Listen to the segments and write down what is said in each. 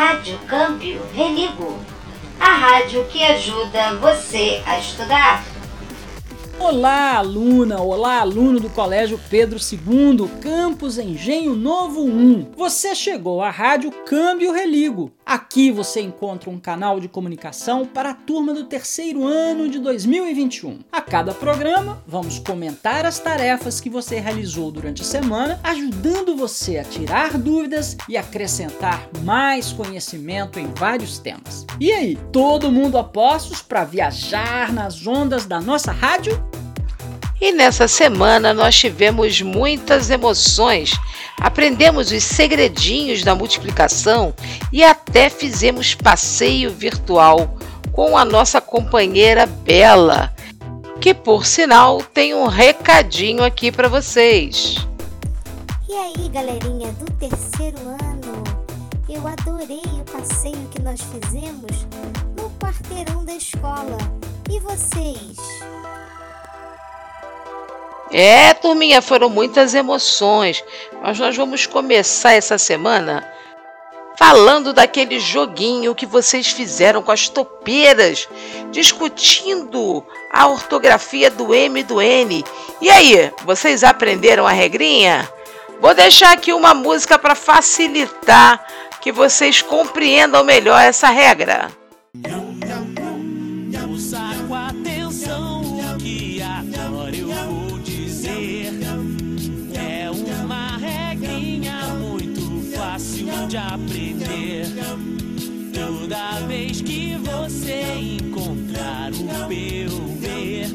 Rádio Câmbio Religo, a rádio que ajuda você a estudar. Olá, aluna! Olá, aluno do Colégio Pedro II, Campus Engenho Novo 1. Você chegou à Rádio Câmbio Religo. Aqui você encontra um canal de comunicação para a turma do terceiro ano de 2021. A cada programa, vamos comentar as tarefas que você realizou durante a semana, ajudando você a tirar dúvidas e acrescentar mais conhecimento em vários temas. E aí, todo mundo a postos para viajar nas ondas da nossa rádio? E nessa semana nós tivemos muitas emoções, aprendemos os segredinhos da multiplicação e até fizemos passeio virtual com a nossa companheira Bela, que por sinal tem um recadinho aqui para vocês. E aí, galerinha do terceiro ano? Eu adorei o passeio que nós fizemos no quarteirão da escola. E vocês? É, turminha, foram muitas emoções, mas nós vamos começar essa semana falando daquele joguinho que vocês fizeram com as topeiras, discutindo a ortografia do M e do N. E aí, vocês aprenderam a regrinha? Vou deixar aqui uma música para facilitar que vocês compreendam melhor essa regra. De aprender. Toda vez que você encontrar o P ou B,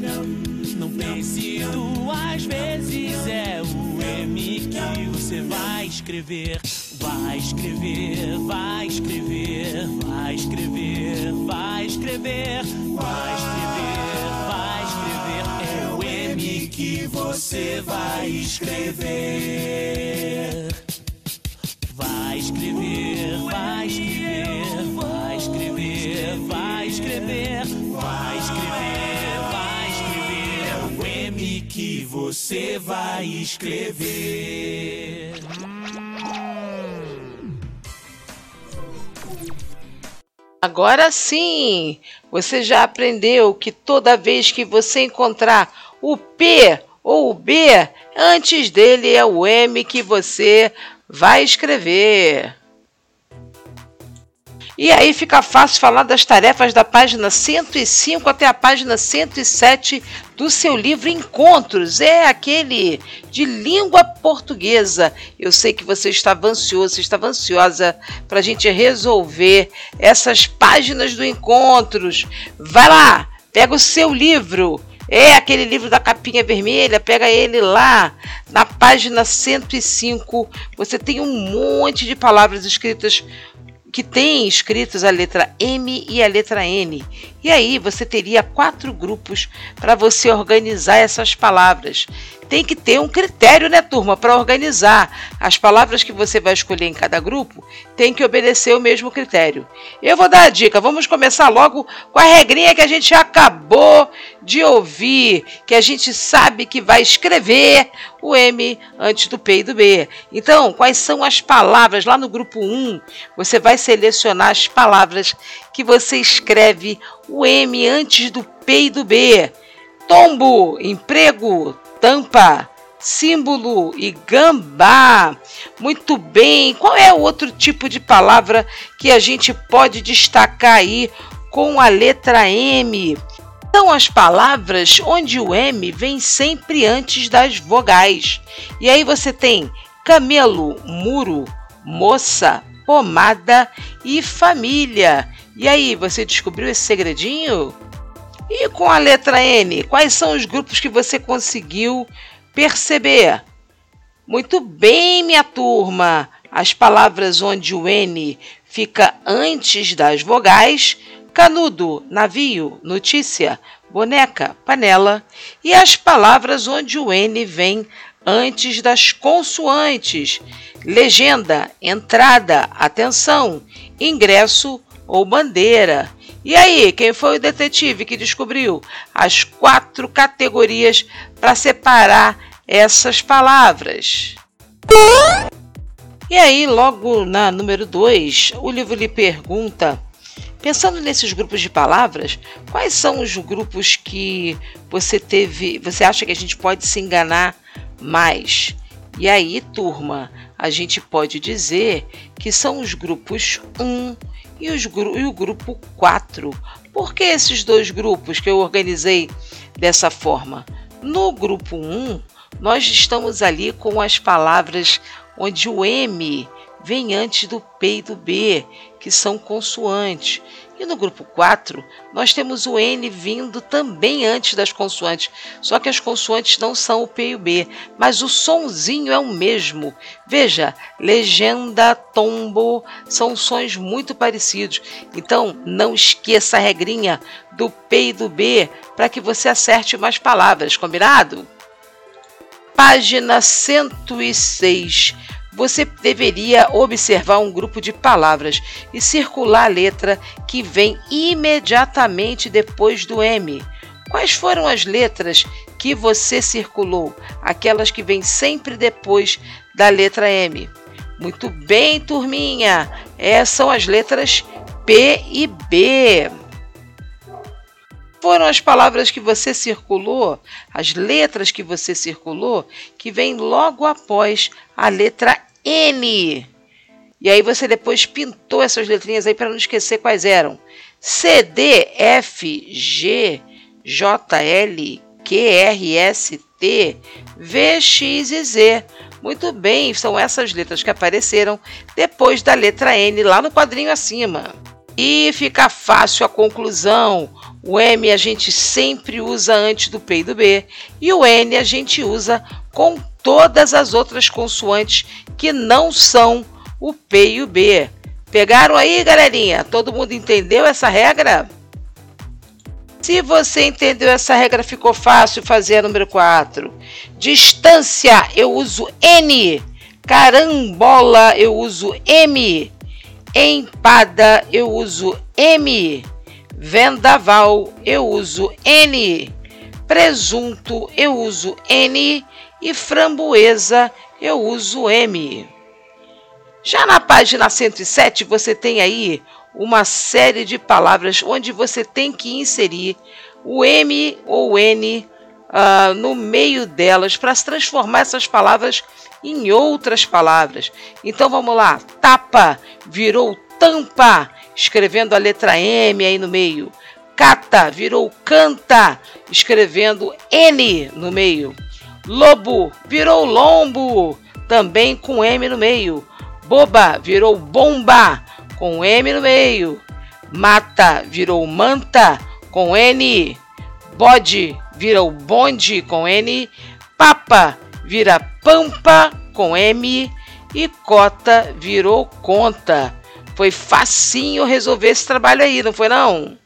não pense duas vezes, é o M que você vai escrever. Vai escrever, vai escrever, vai escrever, vai escrever, vai escrever, vai escrever. É o M que você vai escrever. Você vai escrever. Agora sim, você já aprendeu que toda vez que você encontrar o P ou o B, antes dele é o M que você vai escrever. E aí fica fácil falar das tarefas da página 105 até a página 107 do seu livro Encontros. É aquele de língua portuguesa. Eu sei que você estava ansioso, estava ansiosa para a gente resolver essas páginas do Encontros. Vai lá, pega o seu livro é aquele livro da capinha vermelha, pega ele lá na página 105. Você tem um monte de palavras escritas que tem escritas a letra M e a letra N. E aí você teria quatro grupos para você organizar essas palavras tem que ter um critério, né, turma, para organizar. As palavras que você vai escolher em cada grupo tem que obedecer o mesmo critério. Eu vou dar a dica, vamos começar logo com a regrinha que a gente acabou de ouvir, que a gente sabe que vai escrever o M antes do P e do B. Então, quais são as palavras? Lá no grupo 1, você vai selecionar as palavras que você escreve o M antes do P e do B. Tombo, emprego, tampa, símbolo e gambá. Muito bem. Qual é o outro tipo de palavra que a gente pode destacar aí com a letra M? São as palavras onde o M vem sempre antes das vogais. E aí você tem camelo, muro, moça, pomada e família. E aí, você descobriu esse segredinho? E com a letra N, quais são os grupos que você conseguiu perceber? Muito bem, minha turma! As palavras onde o N fica antes das vogais, canudo, navio, notícia, boneca, panela, e as palavras onde o N vem antes das consoantes, legenda, entrada, atenção, ingresso ou bandeira. E aí, quem foi o detetive que descobriu as quatro categorias para separar essas palavras? E aí, logo na número 2, o livro lhe pergunta Pensando nesses grupos de palavras, quais são os grupos que você teve, você acha que a gente pode se enganar mais? E aí, turma, a gente pode dizer que são os grupos 1 e, os, e o grupo 4. Por que esses dois grupos que eu organizei dessa forma? No grupo 1, nós estamos ali com as palavras onde o M vem antes do P e do B, que são consoantes. E no grupo 4, nós temos o N vindo também antes das consoantes, só que as consoantes não são o P e o B, mas o sonzinho é o mesmo. Veja, legenda, tombo, são sons muito parecidos. Então, não esqueça a regrinha do P e do B para que você acerte mais palavras, combinado? Página 106 você deveria observar um grupo de palavras e circular a letra que vem imediatamente depois do M. Quais foram as letras que você circulou? Aquelas que vêm sempre depois da letra M. Muito bem, turminha! Essas são as letras P e B. Foram as palavras que você circulou, as letras que você circulou, que vêm logo após a letra N. E aí você depois pintou essas letrinhas aí para não esquecer quais eram. C, D, F, G, J, L, Q, R, S, T, V, X e Z. Muito bem, são essas letras que apareceram depois da letra N lá no quadrinho acima. E fica fácil a conclusão. O M a gente sempre usa antes do P e do B, e o N a gente usa com todas as outras consoantes que não são o P e o B. Pegaram aí, galerinha? Todo mundo entendeu essa regra? Se você entendeu essa regra, ficou fácil fazer a número 4. Distância, eu uso N. Carambola, eu uso M. Empada, eu uso M. Vendaval, eu uso N. Presunto, eu uso N e framboesa eu uso M. Já na página 107 você tem aí uma série de palavras onde você tem que inserir o M ou N uh, no meio delas para transformar essas palavras em outras palavras. Então vamos lá: tapa virou tampa, escrevendo a letra M aí no meio. Cata virou canta, escrevendo N no meio. Lobo virou lombo, também com M no meio. Boba virou bomba, com M no meio. Mata virou manta, com N. Bode virou bonde, com N. Papa vira pampa, com M. E cota virou conta. Foi facinho resolver esse trabalho aí, não foi não?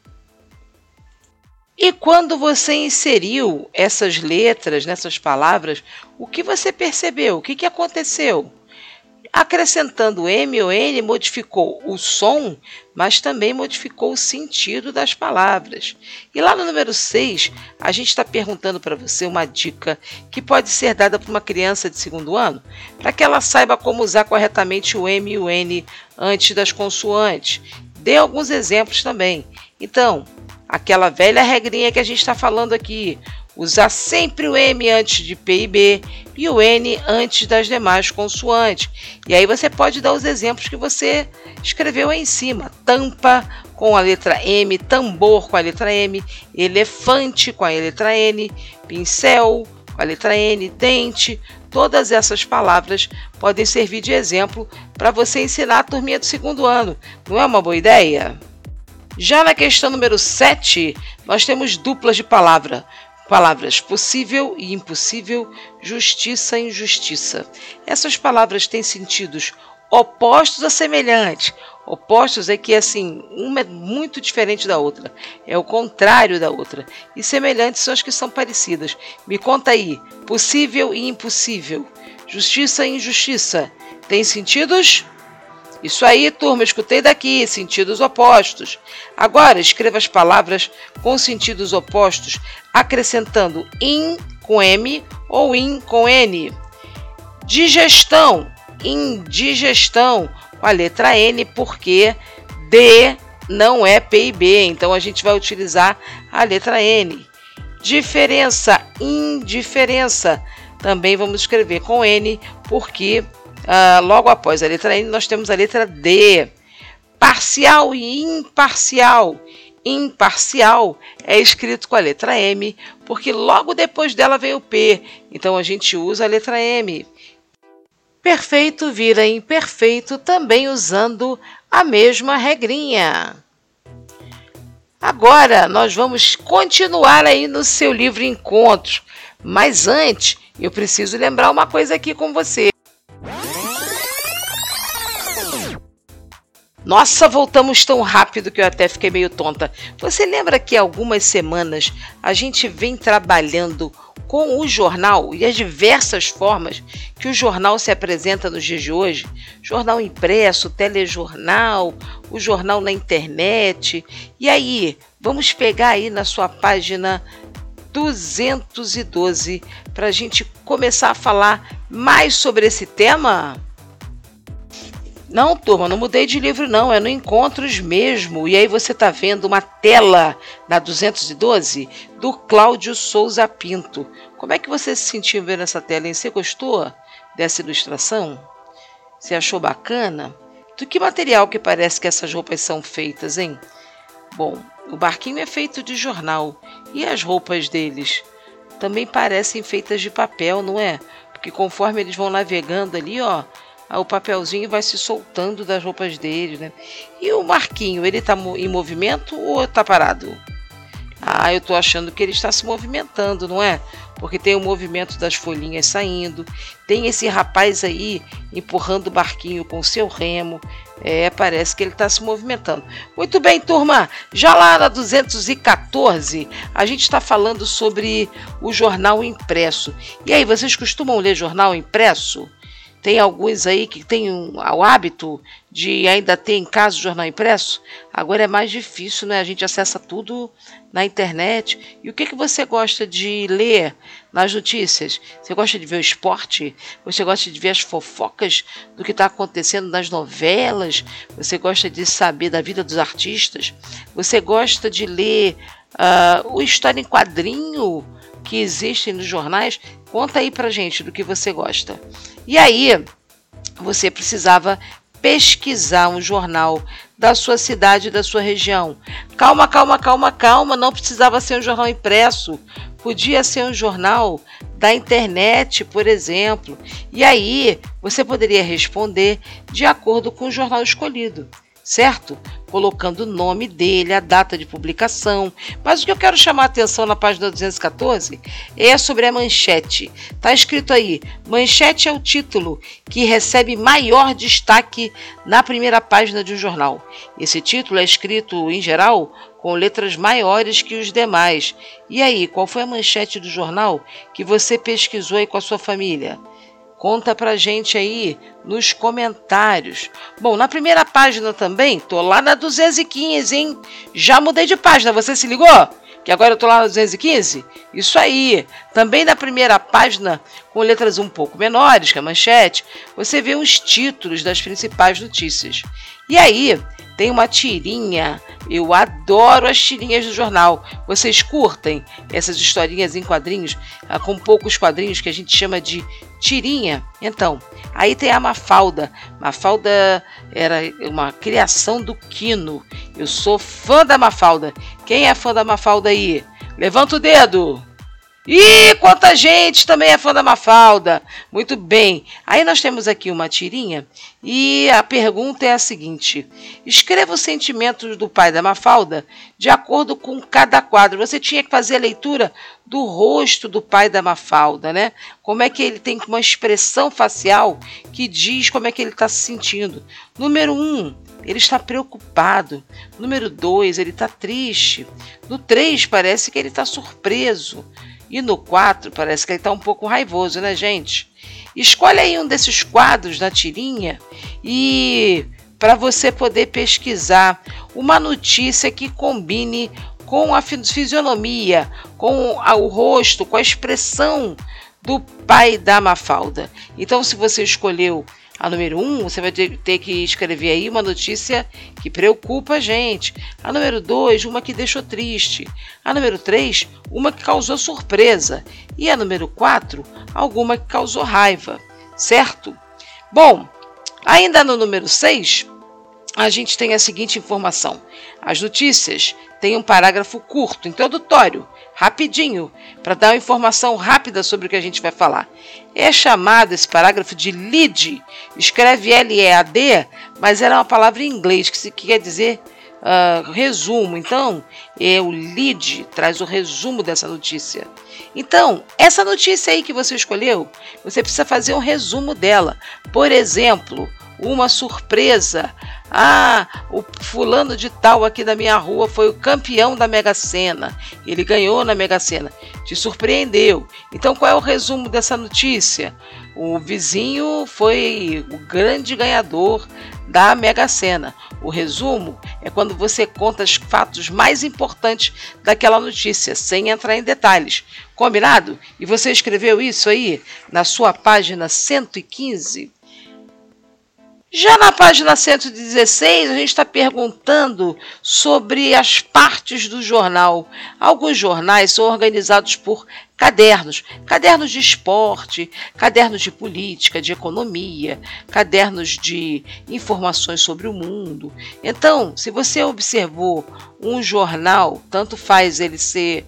E quando você inseriu essas letras nessas palavras, o que você percebeu? O que, que aconteceu? Acrescentando M ou N modificou o som, mas também modificou o sentido das palavras. E lá no número 6, a gente está perguntando para você uma dica que pode ser dada para uma criança de segundo ano, para que ela saiba como usar corretamente o M e o N antes das consoantes. Dê alguns exemplos também. Então, aquela velha regrinha que a gente está falando aqui. Usar sempre o M antes de P e B e o N antes das demais consoantes. E aí você pode dar os exemplos que você escreveu aí em cima. Tampa com a letra M, tambor com a letra M, elefante com a letra N, pincel com a letra N, dente. Todas essas palavras podem servir de exemplo para você ensinar a turminha do segundo ano. Não é uma boa ideia? Já na questão número 7, nós temos duplas de palavra. Palavras possível e impossível, justiça e injustiça. Essas palavras têm sentidos opostos a semelhantes. Opostos é que assim, uma é muito diferente da outra, é o contrário da outra. E semelhantes são as que são parecidas. Me conta aí, possível e impossível, justiça e injustiça. Tem sentidos? Isso aí, turma, escutei daqui, sentidos opostos. Agora, escreva as palavras com sentidos opostos, acrescentando in com M ou in com N. Digestão, indigestão com a letra N, porque D não é PIB, então a gente vai utilizar a letra N. Diferença, indiferença, também vamos escrever com N, porque uh, logo após a letra N nós temos a letra D. Parcial e imparcial. Imparcial é escrito com a letra M, porque logo depois dela vem o P, então a gente usa a letra M. Perfeito vira imperfeito também usando a mesma regrinha. Agora nós vamos continuar aí no seu livro Encontros, mas antes eu preciso lembrar uma coisa aqui com você. Nossa, voltamos tão rápido que eu até fiquei meio tonta. Você lembra que algumas semanas a gente vem trabalhando com o jornal e as diversas formas que o jornal se apresenta nos dias de hoje? Jornal impresso, telejornal, o jornal na internet. E aí, vamos pegar aí na sua página 212 para a gente começar a falar mais sobre esse tema? Não, turma, não mudei de livro não, é no Encontros mesmo. E aí você está vendo uma tela na 212 do Cláudio Souza Pinto. Como é que você se sentiu vendo essa tela, hein? Você gostou dessa ilustração? Você achou bacana? Do que material que parece que essas roupas são feitas, hein? Bom, o barquinho é feito de jornal e as roupas deles também parecem feitas de papel, não é? Porque conforme eles vão navegando ali, ó, o papelzinho vai se soltando das roupas dele, né? E o Marquinho, ele tá em movimento ou tá parado? Ah, eu tô achando que ele está se movimentando, não é? Porque tem o movimento das folhinhas saindo, tem esse rapaz aí empurrando o barquinho com seu remo. É, parece que ele está se movimentando. Muito bem, turma. Já lá na 214, a gente está falando sobre o jornal impresso. E aí, vocês costumam ler jornal impresso? Tem alguns aí que têm um, o hábito de ainda ter em casa o jornal impresso. Agora é mais difícil, né? A gente acessa tudo na internet. E o que, que você gosta de ler nas notícias? Você gosta de ver o esporte? Você gosta de ver as fofocas do que está acontecendo nas novelas? Você gosta de saber da vida dos artistas? Você gosta de ler uh, o História em Quadrinho? Que existem nos jornais. Conta aí pra gente do que você gosta. E aí, você precisava pesquisar um jornal da sua cidade, da sua região. Calma, calma, calma, calma, não precisava ser um jornal impresso. Podia ser um jornal da internet, por exemplo. E aí, você poderia responder de acordo com o jornal escolhido certo? Colocando o nome dele, a data de publicação. Mas o que eu quero chamar a atenção na página 214 é sobre a manchete. Tá escrito aí: manchete é o título que recebe maior destaque na primeira página de um jornal. Esse título é escrito, em geral, com letras maiores que os demais. E aí, qual foi a manchete do jornal que você pesquisou aí com a sua família? Conta pra gente aí nos comentários. Bom, na primeira página também, tô lá na 215, hein? Já mudei de página, você se ligou? Que agora eu tô lá na 215? Isso aí. Também na primeira página, com letras um pouco menores que a manchete, você vê os títulos das principais notícias. E aí, tem uma tirinha. Eu adoro as tirinhas do jornal. Vocês curtem essas historinhas em quadrinhos, ah, com poucos quadrinhos que a gente chama de tirinha. Então, aí tem a Mafalda. Mafalda era uma criação do Quino. Eu sou fã da Mafalda. Quem é fã da Mafalda aí? Levanta o dedo. Ih, quanta gente também é fã da Mafalda. Muito bem. Aí nós temos aqui uma tirinha e a pergunta é a seguinte: escreva os sentimentos do pai da Mafalda de acordo com cada quadro. Você tinha que fazer a leitura do rosto do pai da Mafalda, né? Como é que ele tem uma expressão facial que diz como é que ele está se sentindo. Número um, ele está preocupado. Número dois, ele está triste. No três, parece que ele está surpreso. E no 4 parece que ele está um pouco raivoso, né, gente? Escolhe aí um desses quadros na tirinha e para você poder pesquisar uma notícia que combine com a fisionomia, com o rosto, com a expressão do pai da Mafalda. Então, se você escolheu A número 1, um, você vai ter que escrever aí uma notícia que preocupa a gente. A número 2, uma que deixou triste. A número 3, uma que causou surpresa. E a número 4, alguma que causou raiva. Certo? Bom, ainda no número 6, a gente tem a seguinte informação: as notícias têm um parágrafo curto, introdutório, rapidinho, para dar uma informação rápida sobre o que a gente vai falar. É chamado esse parágrafo de lead, escreve L-E-A-D, mas era uma palavra em inglês que, quer dizer uh, resumo. Então, é o lead traz o resumo dessa notícia. Então, essa notícia aí que você escolheu, você precisa fazer um resumo dela. Por exemplo, uma surpresa. Ah, o fulano de tal aqui da minha rua foi o campeão da Mega Sena. Ele ganhou na Mega Sena. Te surpreendeu. Então, qual é o resumo dessa notícia? O vizinho foi o grande ganhador da Mega Sena. O resumo é quando você conta os fatos mais importantes daquela notícia, sem entrar em detalhes. Combinado? E você escreveu isso aí na sua página 115? Já na página 116, a gente está perguntando sobre as partes do jornal. Alguns jornais são organizados por cadernos, cadernos de esporte, cadernos de política, de economia, cadernos de informações sobre o mundo. Então, se você observou um jornal, tanto faz ele ser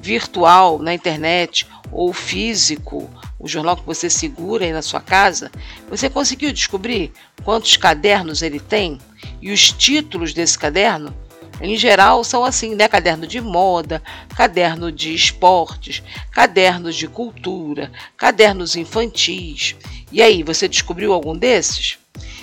virtual na internet ou físico, o jornal que você segura aí na sua casa, você conseguiu descobrir quantos cadernos ele tem e os títulos desse caderno? Em geral são assim, né? Caderno de moda, caderno de esportes, cadernos de cultura, cadernos infantis. E aí, você descobriu algum desses?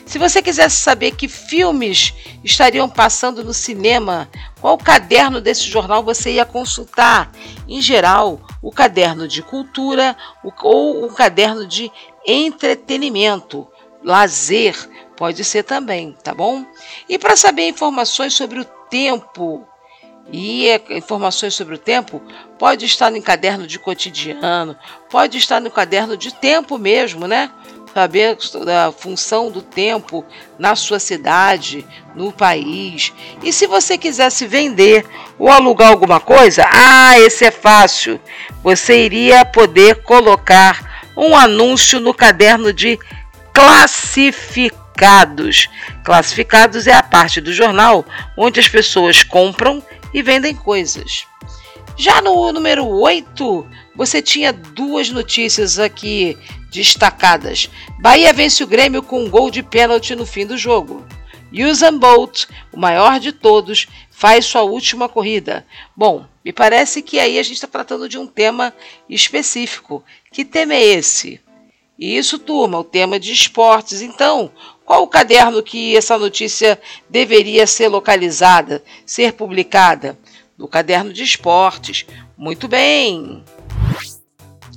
Se você quisesse saber que filmes estariam passando no cinema, qual caderno desse jornal você ia consultar? Em geral, o caderno de cultura ou o caderno de entretenimento, lazer, pode ser também, tá bom? E para saber informações sobre o tempo e informações sobre o tempo, pode estar no caderno de cotidiano, pode estar no caderno de tempo mesmo, né? Saber a função do tempo na sua cidade, no país. E se você quisesse vender ou alugar alguma coisa, ah, esse é fácil. Você iria poder colocar um anúncio no caderno de classificados. Classificados é a parte do jornal onde as pessoas compram e vendem coisas. Já no número 8, você tinha duas notícias aqui destacadas. Bahia vence o Grêmio com um gol de pênalti no fim do jogo. Usain Bolt, o maior de todos, faz sua última corrida. Bom, me parece que aí a gente está tratando de um tema específico. Que tema é esse? Isso, turma, o tema de esportes. Então, qual o caderno que essa notícia deveria ser localizada, ser publicada? No caderno de esportes. Muito bem!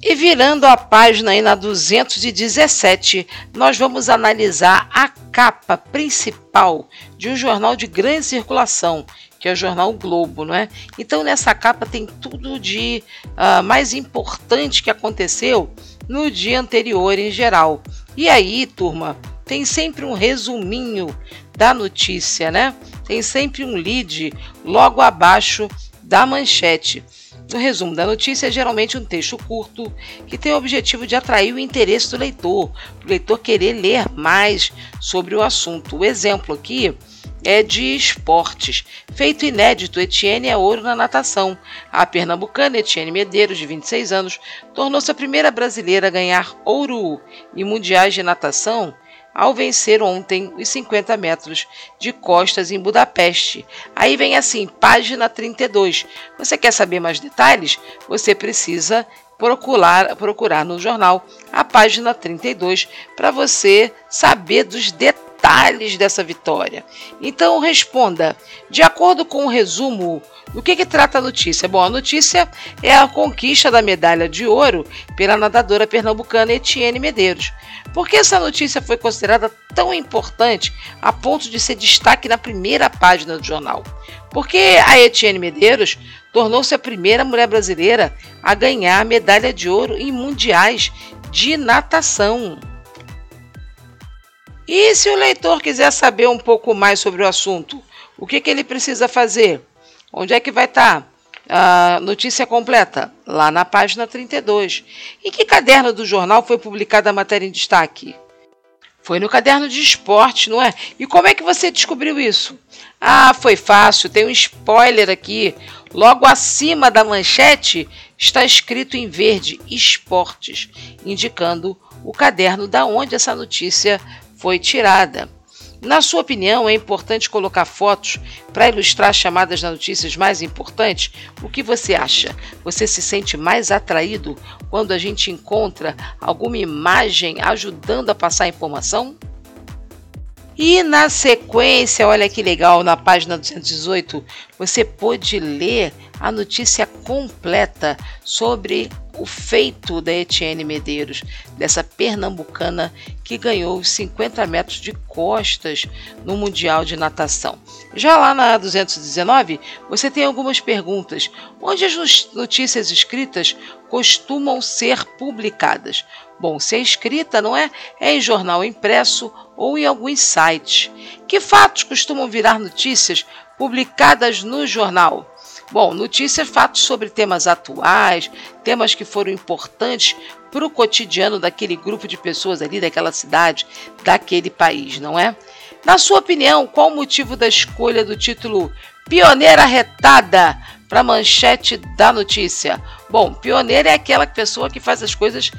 E virando a página aí na 217, nós vamos analisar a capa principal de um jornal de grande circulação, que é o jornal Globo, não é? Então nessa capa tem tudo de uh, mais importante que aconteceu no dia anterior em geral. E aí, turma, tem sempre um resuminho da notícia, né? Tem sempre um lead logo abaixo da manchete. O resumo da notícia é geralmente um texto curto que tem o objetivo de atrair o interesse do leitor, o leitor querer ler mais sobre o assunto. O exemplo aqui é de esportes. Feito inédito, Etienne é ouro na natação. A pernambucana Etienne Medeiros, de 26 anos, tornou-se a primeira brasileira a ganhar ouro em mundiais de natação ao vencer ontem os 50 metros de costas em Budapeste. Aí vem assim, página 32. Você quer saber mais detalhes? Você precisa procurar, procurar no jornal a página 32 para você saber dos detalhes dessa vitória. Então responda, de acordo com o resumo do que, que trata a notícia? Bom, a notícia é a conquista da medalha de ouro pela nadadora pernambucana Etienne Medeiros. Por que essa notícia foi considerada tão importante a ponto de ser destaque na primeira página do jornal? Porque a Etienne Medeiros tornou-se a primeira mulher brasileira a ganhar a medalha de ouro em mundiais de natação. E se o leitor quiser saber um pouco mais sobre o assunto, o que, que ele precisa fazer? Onde é que vai estar? Tá? A notícia completa, lá na página 32. Em que caderno do jornal foi publicada a matéria em destaque? Foi no caderno de esporte, não é? E como é que você descobriu isso? Ah, foi fácil, tem um spoiler aqui. Logo acima da manchete está escrito em verde esportes, indicando o caderno da onde essa notícia foi tirada. Na sua opinião, é importante colocar fotos para ilustrar as chamadas das notícias mais importantes? O que você acha? Você se sente mais atraído quando a gente encontra alguma imagem ajudando a passar a informação? E na sequência, olha que legal, na página 218, você pôde ler a notícia completa sobre o feito da Etienne Medeiros, dessa pernambucana que ganhou os 50 metros de costas no Mundial de Natação. Já lá na 219, você tem algumas perguntas, onde as notícias escritas costumam ser publicadas. Bom, se é escrita, não é? É em jornal impresso ou em alguns sites. Que fatos costumam virar notícias publicadas no jornal? Bom, notícias, fatos sobre temas atuais, temas que foram importantes para o cotidiano daquele grupo de pessoas ali, daquela cidade, daquele país, não é? Na sua opinião, qual o motivo da escolha do título Pioneira Retada para a manchete da notícia? Bom, pioneira é aquela pessoa que faz as coisas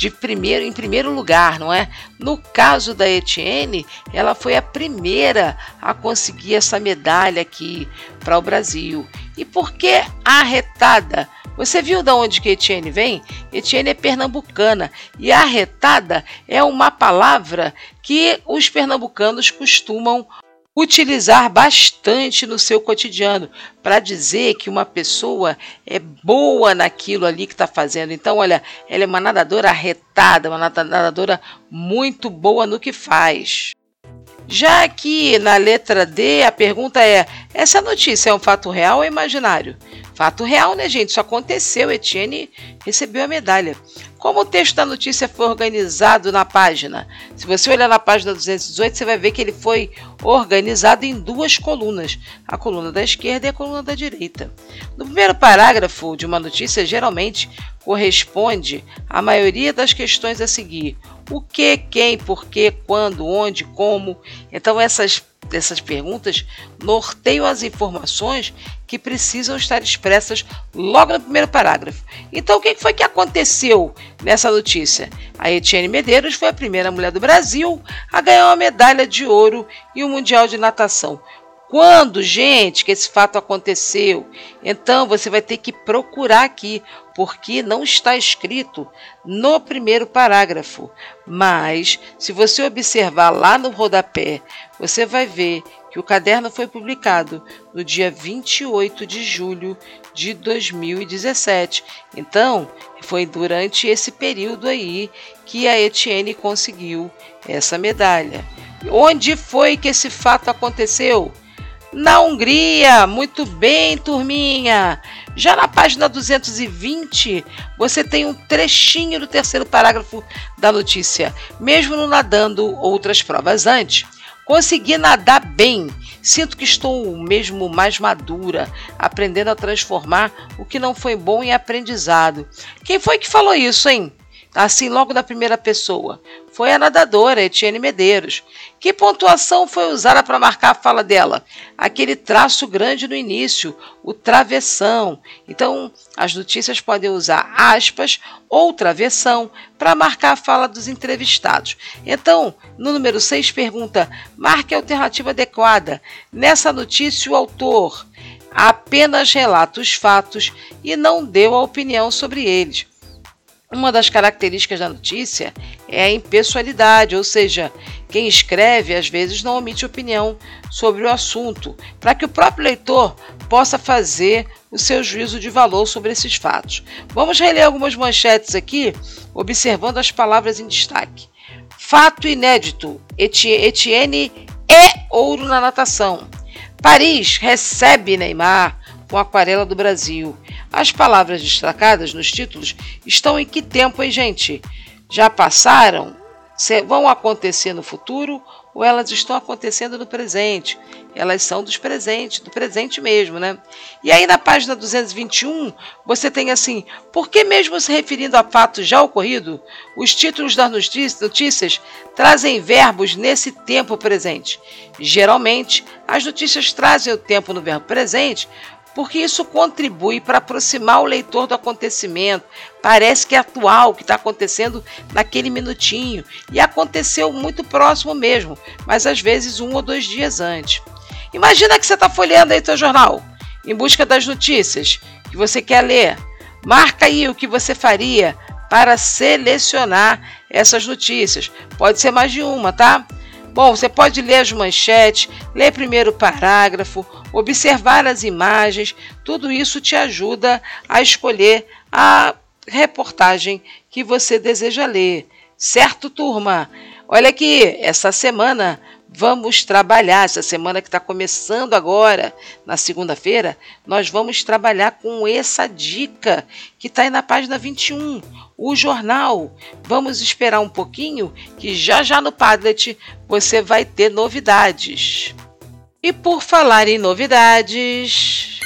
de primeiro em primeiro lugar, não é? No caso da Etienne, ela foi a primeira a conseguir essa medalha aqui para o Brasil. E por que arretada? Você viu de onde que Etienne vem? Etienne é pernambucana e arretada é uma palavra que os pernambucanos costumam utilizar bastante no seu cotidiano para dizer que uma pessoa é boa naquilo ali que está fazendo. Então, olha, ela é uma nadadora arretada, uma nadadora muito boa no que faz. Já aqui na letra D, a pergunta é: essa notícia é um fato real ou imaginário? Fato real, né, gente? Isso aconteceu. Etienne recebeu a medalha. Como o texto da notícia foi organizado na página? Se você olhar na página 218, você vai ver que ele foi organizado em duas colunas, a coluna da esquerda e a coluna da direita. No primeiro parágrafo de uma notícia, geralmente corresponde à maioria das questões a seguir: o que, quem, por quê, quando, onde, como. Então, essas dessas perguntas norteiam as informações que precisam estar expressas logo no primeiro parágrafo. Então, o que foi que aconteceu nessa notícia? A Etienne Medeiros foi a primeira mulher do Brasil a ganhar uma medalha de ouro em um Mundial de Natação. Quando, gente, que esse fato aconteceu? Então você vai ter que procurar aqui, porque não está escrito no primeiro parágrafo. Mas, se você observar lá no rodapé, você vai ver que o caderno foi publicado no dia 28 de julho de 2017. Então, foi durante esse período aí que a Etienne conseguiu essa medalha. Onde foi que esse fato aconteceu? Na Hungria. Muito bem, turminha. Já na página 220, você tem um trechinho do terceiro parágrafo da notícia. Mesmo no nadando outras provas antes, consegui nadar bem. Sinto que estou mesmo mais madura, aprendendo a transformar o que não foi bom em aprendizado. Quem foi que falou isso, hein? Assim logo da primeira pessoa. Foi a nadadora Etienne Medeiros. Que pontuação foi usada para marcar a fala dela? Aquele traço grande no início, o travessão. Então, as notícias podem usar aspas ou travessão para marcar a fala dos entrevistados. Então, no número 6 pergunta: marque a alternativa adequada. Nessa notícia, o autor apenas relata os fatos e não deu a opinião sobre eles. Uma das características da notícia é a impessoalidade, ou seja, quem escreve às vezes não omite opinião sobre o assunto, para que o próprio leitor possa fazer o seu juízo de valor sobre esses fatos. Vamos reler algumas manchetes aqui, observando as palavras em destaque. Fato inédito: Etienne é ouro na natação. Paris recebe Neymar com aquarela do Brasil. As palavras destacadas nos títulos estão em que tempo, hein, gente? Já passaram vão acontecer no futuro ou elas estão acontecendo no presente. Elas são dos presentes, do presente mesmo, né? E aí na página 221, você tem assim: por que mesmo se referindo a fatos já ocorridos, os títulos das notícias trazem verbos nesse tempo presente? Geralmente, as notícias trazem o tempo no verbo presente porque isso contribui para aproximar o leitor do acontecimento. Parece que é atual, que está acontecendo naquele minutinho. E aconteceu muito próximo mesmo, mas às vezes um ou dois dias antes. Imagina que você está folheando aí seu jornal, em busca das notícias que você quer ler. Marca aí o que você faria para selecionar essas notícias. Pode ser mais de uma, tá? Bom, você pode ler as manchetes, ler primeiro o parágrafo, observar as imagens, tudo isso te ajuda a escolher a reportagem que você deseja ler. Certo, turma? Olha aqui, essa semana vamos trabalhar, essa semana que está começando agora, na segunda-feira, nós vamos trabalhar com essa dica que está aí na página 21, o jornal. Vamos esperar um pouquinho, que já já no Padlet você vai ter novidades. E por falar em novidades.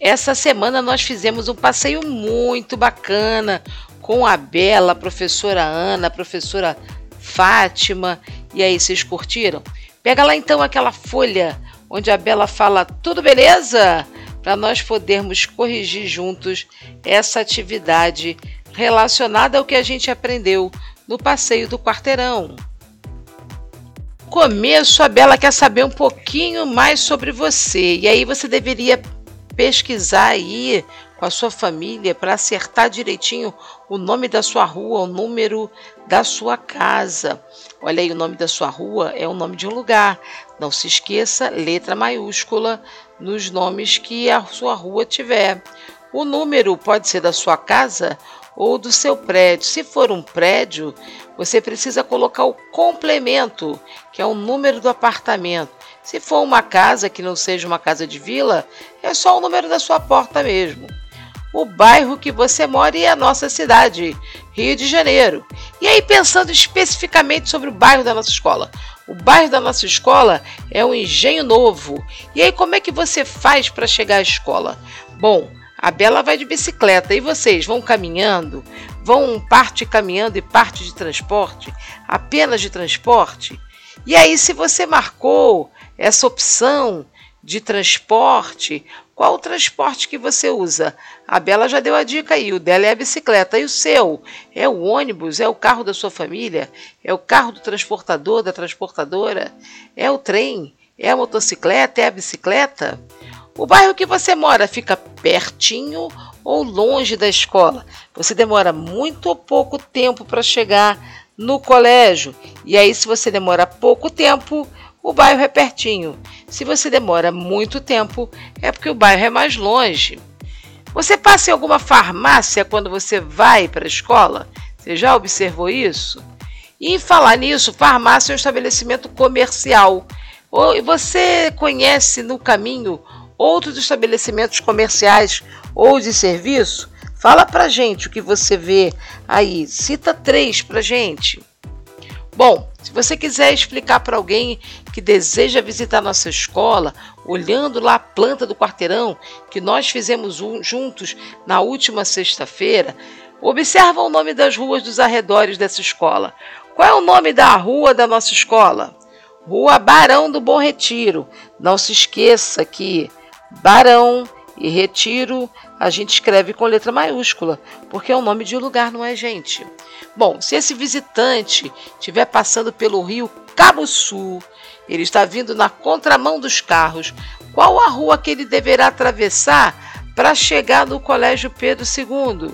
Essa semana nós fizemos um passeio muito bacana com a Bela, professora Ana, professora Fátima. E aí, vocês curtiram? Pega lá então aquela folha onde a Bela fala: Tudo beleza? Para nós podermos corrigir juntos essa atividade relacionada ao que a gente aprendeu no passeio do quarteirão. Começo, a Bela quer saber um pouquinho mais sobre você. E aí você deveria pesquisar aí com a sua família para acertar direitinho o nome da sua rua, o número da sua casa. Olha aí, o nome da sua rua é o nome de um lugar. Não se esqueça, letra maiúscula nos nomes que a sua rua tiver. O número pode ser da sua casa ou do seu prédio. Se for um prédio, você precisa colocar o complemento, que é o número do apartamento. Se for uma casa que não seja uma casa de vila, é só o número da sua porta mesmo o bairro que você mora e a nossa cidade, Rio de Janeiro. E aí, pensando especificamente sobre o bairro da nossa escola. O bairro da nossa escola é o Engenho Novo. E aí, como é que você faz para chegar à escola? Bom, a Bela vai de bicicleta e vocês vão caminhando? Vão parte caminhando e parte de transporte? Apenas de transporte? E aí, se você marcou essa opção de transporte, qual o transporte que você usa? A Bela já deu a dica aí, o dela é a bicicleta. E o seu? É o ônibus? É o carro da sua família? É o carro do transportador, da transportadora? É o trem? É a motocicleta? É a bicicleta? O bairro que você mora fica pertinho ou longe da escola? Você demora muito ou pouco tempo para chegar no colégio? E aí, se você demora pouco tempo, o bairro é pertinho. Se você demora muito tempo, é porque o bairro é mais longe. Você passa em alguma farmácia quando você vai para a escola? Você já observou isso? E em falar nisso, farmácia é um estabelecimento comercial. Você conhece no caminho outros estabelecimentos comerciais ou de serviço? Fala pra gente o que você vê aí. Cita três pra gente. Bom, se você quiser explicar para alguém que deseja visitar nossa escola, olhando lá a planta do quarteirão que nós fizemos juntos na última sexta-feira, observa o nome das ruas dos arredores dessa escola. Qual é o nome da rua da nossa escola? Rua Barão do Bom Retiro. Não se esqueça que Barão e Retiro a gente escreve com letra maiúscula, porque é o nome de um lugar, não é, gente? Bom, se esse visitante estiver passando pelo rio Cabo Sul, ele está vindo na contramão dos carros, qual a rua que ele deverá atravessar para chegar no Colégio Pedro II?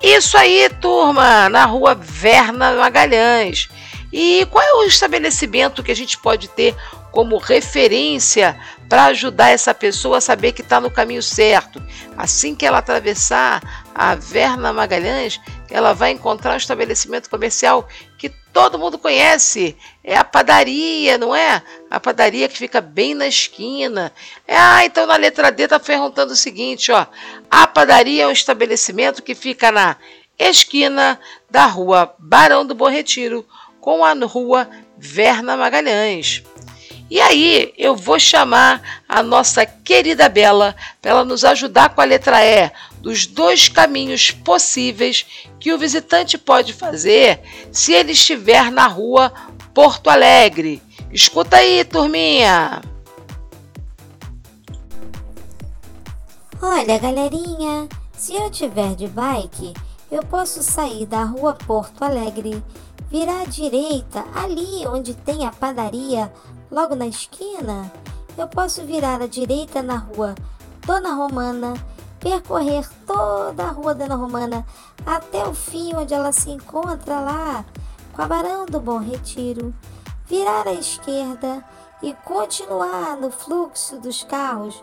Isso aí, turma, na rua Verna Magalhães. E qual é o estabelecimento que a gente pode ter como referência para ajudar essa pessoa a saber que está no caminho certo. Assim que ela atravessar a Verna Magalhães, ela vai encontrar um estabelecimento comercial que todo mundo conhece. É a padaria, não é? A padaria que fica bem na esquina. É, ah, então na letra D está perguntando o seguinte, ó. A padaria é um estabelecimento que fica na esquina da rua Barão do Bom Retiro com a rua Verna Magalhães. E aí eu vou chamar a nossa querida Bela para ela nos ajudar com a letra E dos dois caminhos possíveis que o visitante pode fazer se ele estiver na rua Porto Alegre. Escuta aí, turminha! Olha, galerinha, se eu tiver de bike, eu posso sair da rua Porto Alegre, virar à direita ali onde tem a padaria, logo na esquina. Eu posso virar à direita na rua Dona Romana, percorrer toda a rua Dona Romana até o fim onde ela se encontra lá, com a Barão do Bom Retiro, virar à esquerda e continuar no fluxo dos carros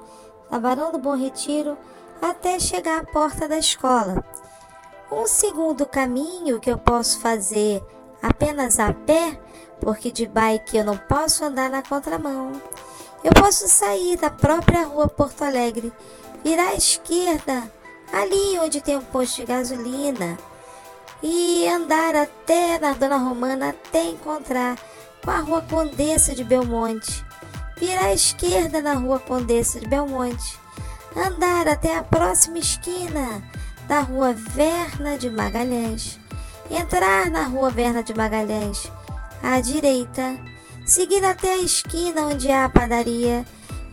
da Barão do Bom Retiro até chegar à porta da escola. Um segundo caminho que eu posso fazer apenas a pé, porque de bike eu não posso andar na contramão. Eu posso sair da própria rua Porto Alegre, virar à esquerda, ali onde tem um posto de gasolina, e andar até na Dona Romana até encontrar com a rua Condessa de Belmonte. Virar à esquerda na rua Condessa de Belmonte. Andar até a próxima esquina da rua Verna de Magalhães, entrar na rua Verna de Magalhães à direita, seguir até a esquina onde há a padaria,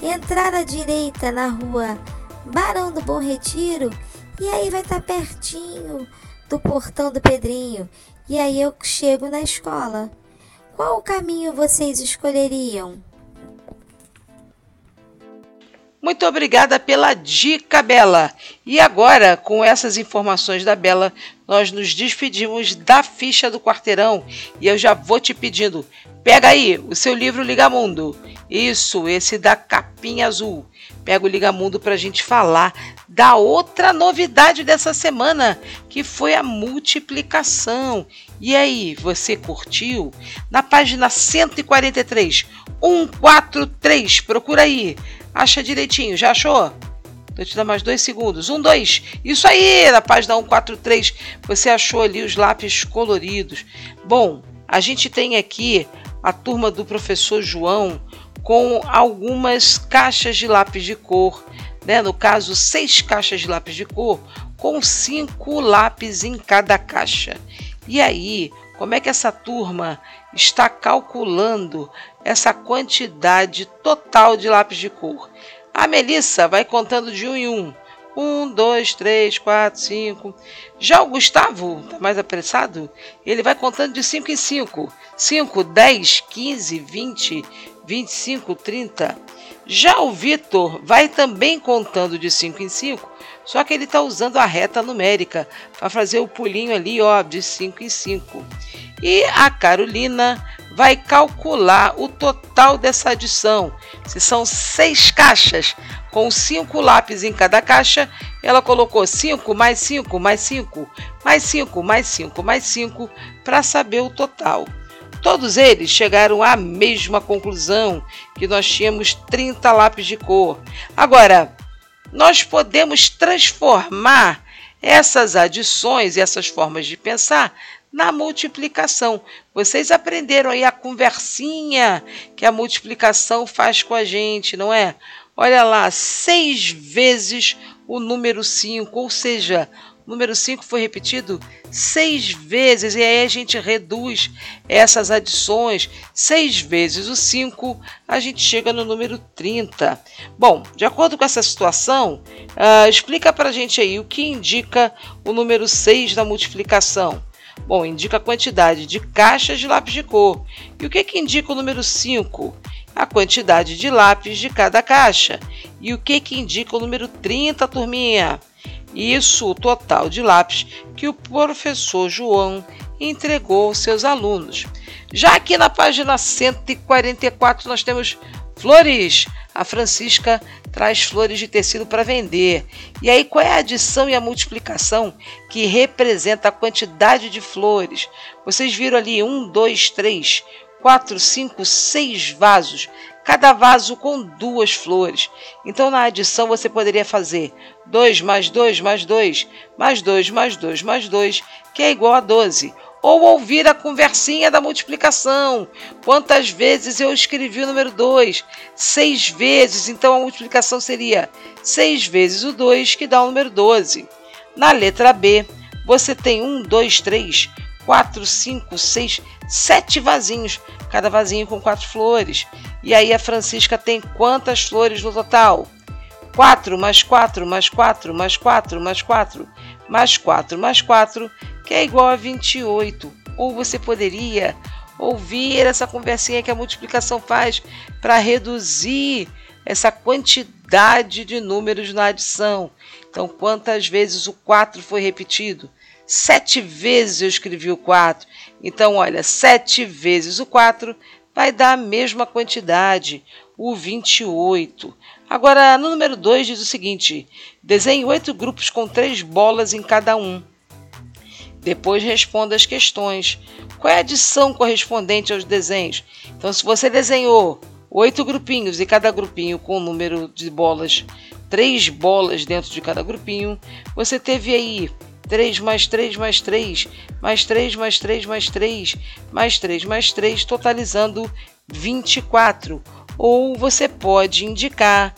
entrar à direita na rua Barão do Bom Retiro e aí vai estar tá pertinho do portão do Pedrinho e aí eu chego na escola. Qual caminho vocês escolheriam? Muito obrigada pela dica, Bela. E agora, com essas informações da Bela, nós nos despedimos da ficha do quarteirão. E eu já vou te pedindo, pega aí o seu livro Ligamundo. Isso, esse da capinha azul. Pega o Ligamundo para a gente falar da outra novidade dessa semana, que foi a multiplicação. E aí, você curtiu? Na página 143, 143, procura aí Acha direitinho, já achou? Vou te dar mais dois segundos. Um, dois. Isso aí, na página 143, você achou ali os lápis coloridos. Bom, a gente tem aqui a turma do professor João com algumas caixas de lápis de cor. Né? No caso, seis caixas de lápis de cor com cinco lápis em cada caixa. E aí, como é que essa turma está calculando essa quantidade total de lápis de cor. A Melissa vai contando de um em um. Um, dois, três, quatro, cinco. Já o Gustavo, está mais apressado, ele vai contando de cinco em cinco. Cinco, dez, quinze, vinte, vinte e cinco, trinta. Já o Vitor vai também contando de cinco em cinco, só que ele está usando a reta numérica para fazer o pulinho ali, ó, de cinco em cinco. E a Carolina vai calcular o total dessa adição. Se são seis caixas com cinco lápis em cada caixa, ela colocou 5 mais 5 mais 5 mais 5 mais 5 mais 5 para saber o total. Todos eles chegaram à mesma conclusão, que nós tínhamos 30 lápis de cor. Agora, nós podemos transformar essas adições e essas formas de pensar na multiplicação. Vocês aprenderam aí a conversinha que a multiplicação faz com a gente, não é? Olha lá, seis vezes o número 5, ou seja, o número 5 foi repetido seis vezes, e aí a gente reduz essas adições. Seis vezes o 5, a gente chega no número 30. Bom, de acordo com essa situação, uh, explica para a gente aí o que indica o número 6 da multiplicação. Bom, indica a quantidade de caixas de lápis de cor. E o que, que indica o número 5? A quantidade de lápis de cada caixa. E o que, que indica o número 30, turminha? Isso, o total de lápis que o professor João entregou aos seus alunos. Já aqui na página 144 nós temos flores. A Francisca traz flores de tecido para vender. E aí, qual é a adição e a multiplicação que representa a quantidade de flores? Vocês viram ali um, dois, três. quatro, cinco, seis vasos, cada vaso com duas flores. Então, na adição, você poderia fazer 2 mais 2 mais 2 mais 2 mais 2 mais 2, que é igual a 12. Ou ouvir a conversinha da multiplicação. Quantas vezes eu escrevi o número 2? Seis vezes, então a multiplicação seria 6 vezes o 2, que dá o número 12. Na letra B, você tem 1, 2, 3, 4, 5, 6, 7 vasinhos, cada vasinho com quatro flores. E aí a Francisca tem quantas flores no total? 4 mais 4 mais 4 mais 4 mais 4 mais 4 mais 4, que é igual a 28. Ou você poderia ouvir essa conversinha que a multiplicação faz para reduzir essa quantidade de números na adição. Então, quantas vezes o 4 foi repetido? Sete vezes eu escrevi o 4. Então, olha, 7 vezes o 4 vai dar a mesma quantidade, o 28. Agora, no número 2 diz o seguinte: desenhe oito grupos com três bolas em cada um. Depois responda as questões. Qual é a adição correspondente aos desenhos? Então, se você desenhou oito grupinhos e cada grupinho com o número de bolas, três bolas dentro de cada grupinho, você teve aí 3 mais 3 mais 3, mais 3 mais 3 mais 3, mais 3 mais 3, totalizando 24. Ou você pode indicar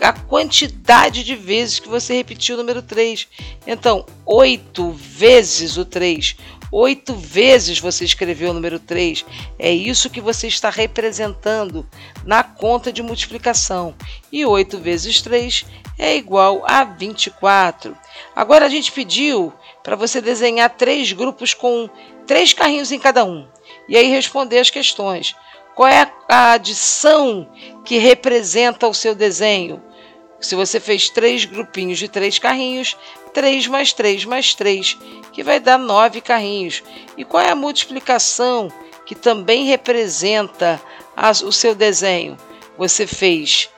a quantidade de vezes que você repetiu o número 3. Então, 8 vezes o 3. Oito vezes você escreveu o número 3. É isso que você está representando na conta de multiplicação. E 8 vezes 3 é igual a 24. Agora a gente pediu para você desenhar três grupos com três carrinhos em cada um. E aí responder as questões. Qual é a adição que representa o seu desenho? Se você fez três grupinhos de três carrinhos, 3 mais 3 mais 3, que vai dar 9 carrinhos. E qual é a multiplicação que também representa o seu desenho? Você fez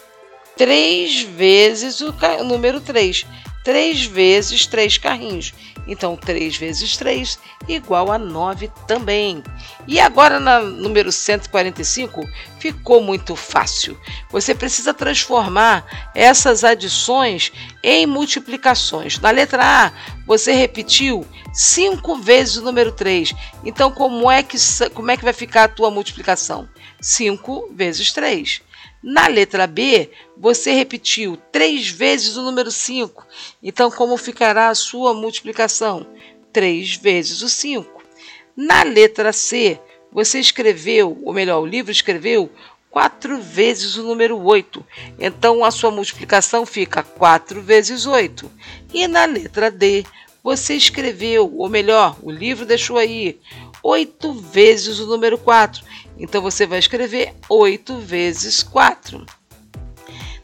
3 vezes o número 3. 3 vezes 3 carrinhos. Então, 3 vezes 3 igual a 9 também. E agora, na número 145, ficou muito fácil. Você precisa transformar essas adições em multiplicações. Na letra A, você repetiu 5 vezes o número 3. Então, como é que, como é que vai ficar a tua multiplicação? 5 vezes 3. Na letra B, você repetiu três vezes o número 5. Então, como ficará a sua multiplicação? 3 vezes o 5. Na letra C, você escreveu, ou melhor, o livro escreveu quatro vezes o número 8. Então, a sua multiplicação fica 4 vezes 8. E na letra D, você escreveu, ou melhor, o livro deixou aí, 8 vezes o número 4. Então você vai escrever 8 vezes 4.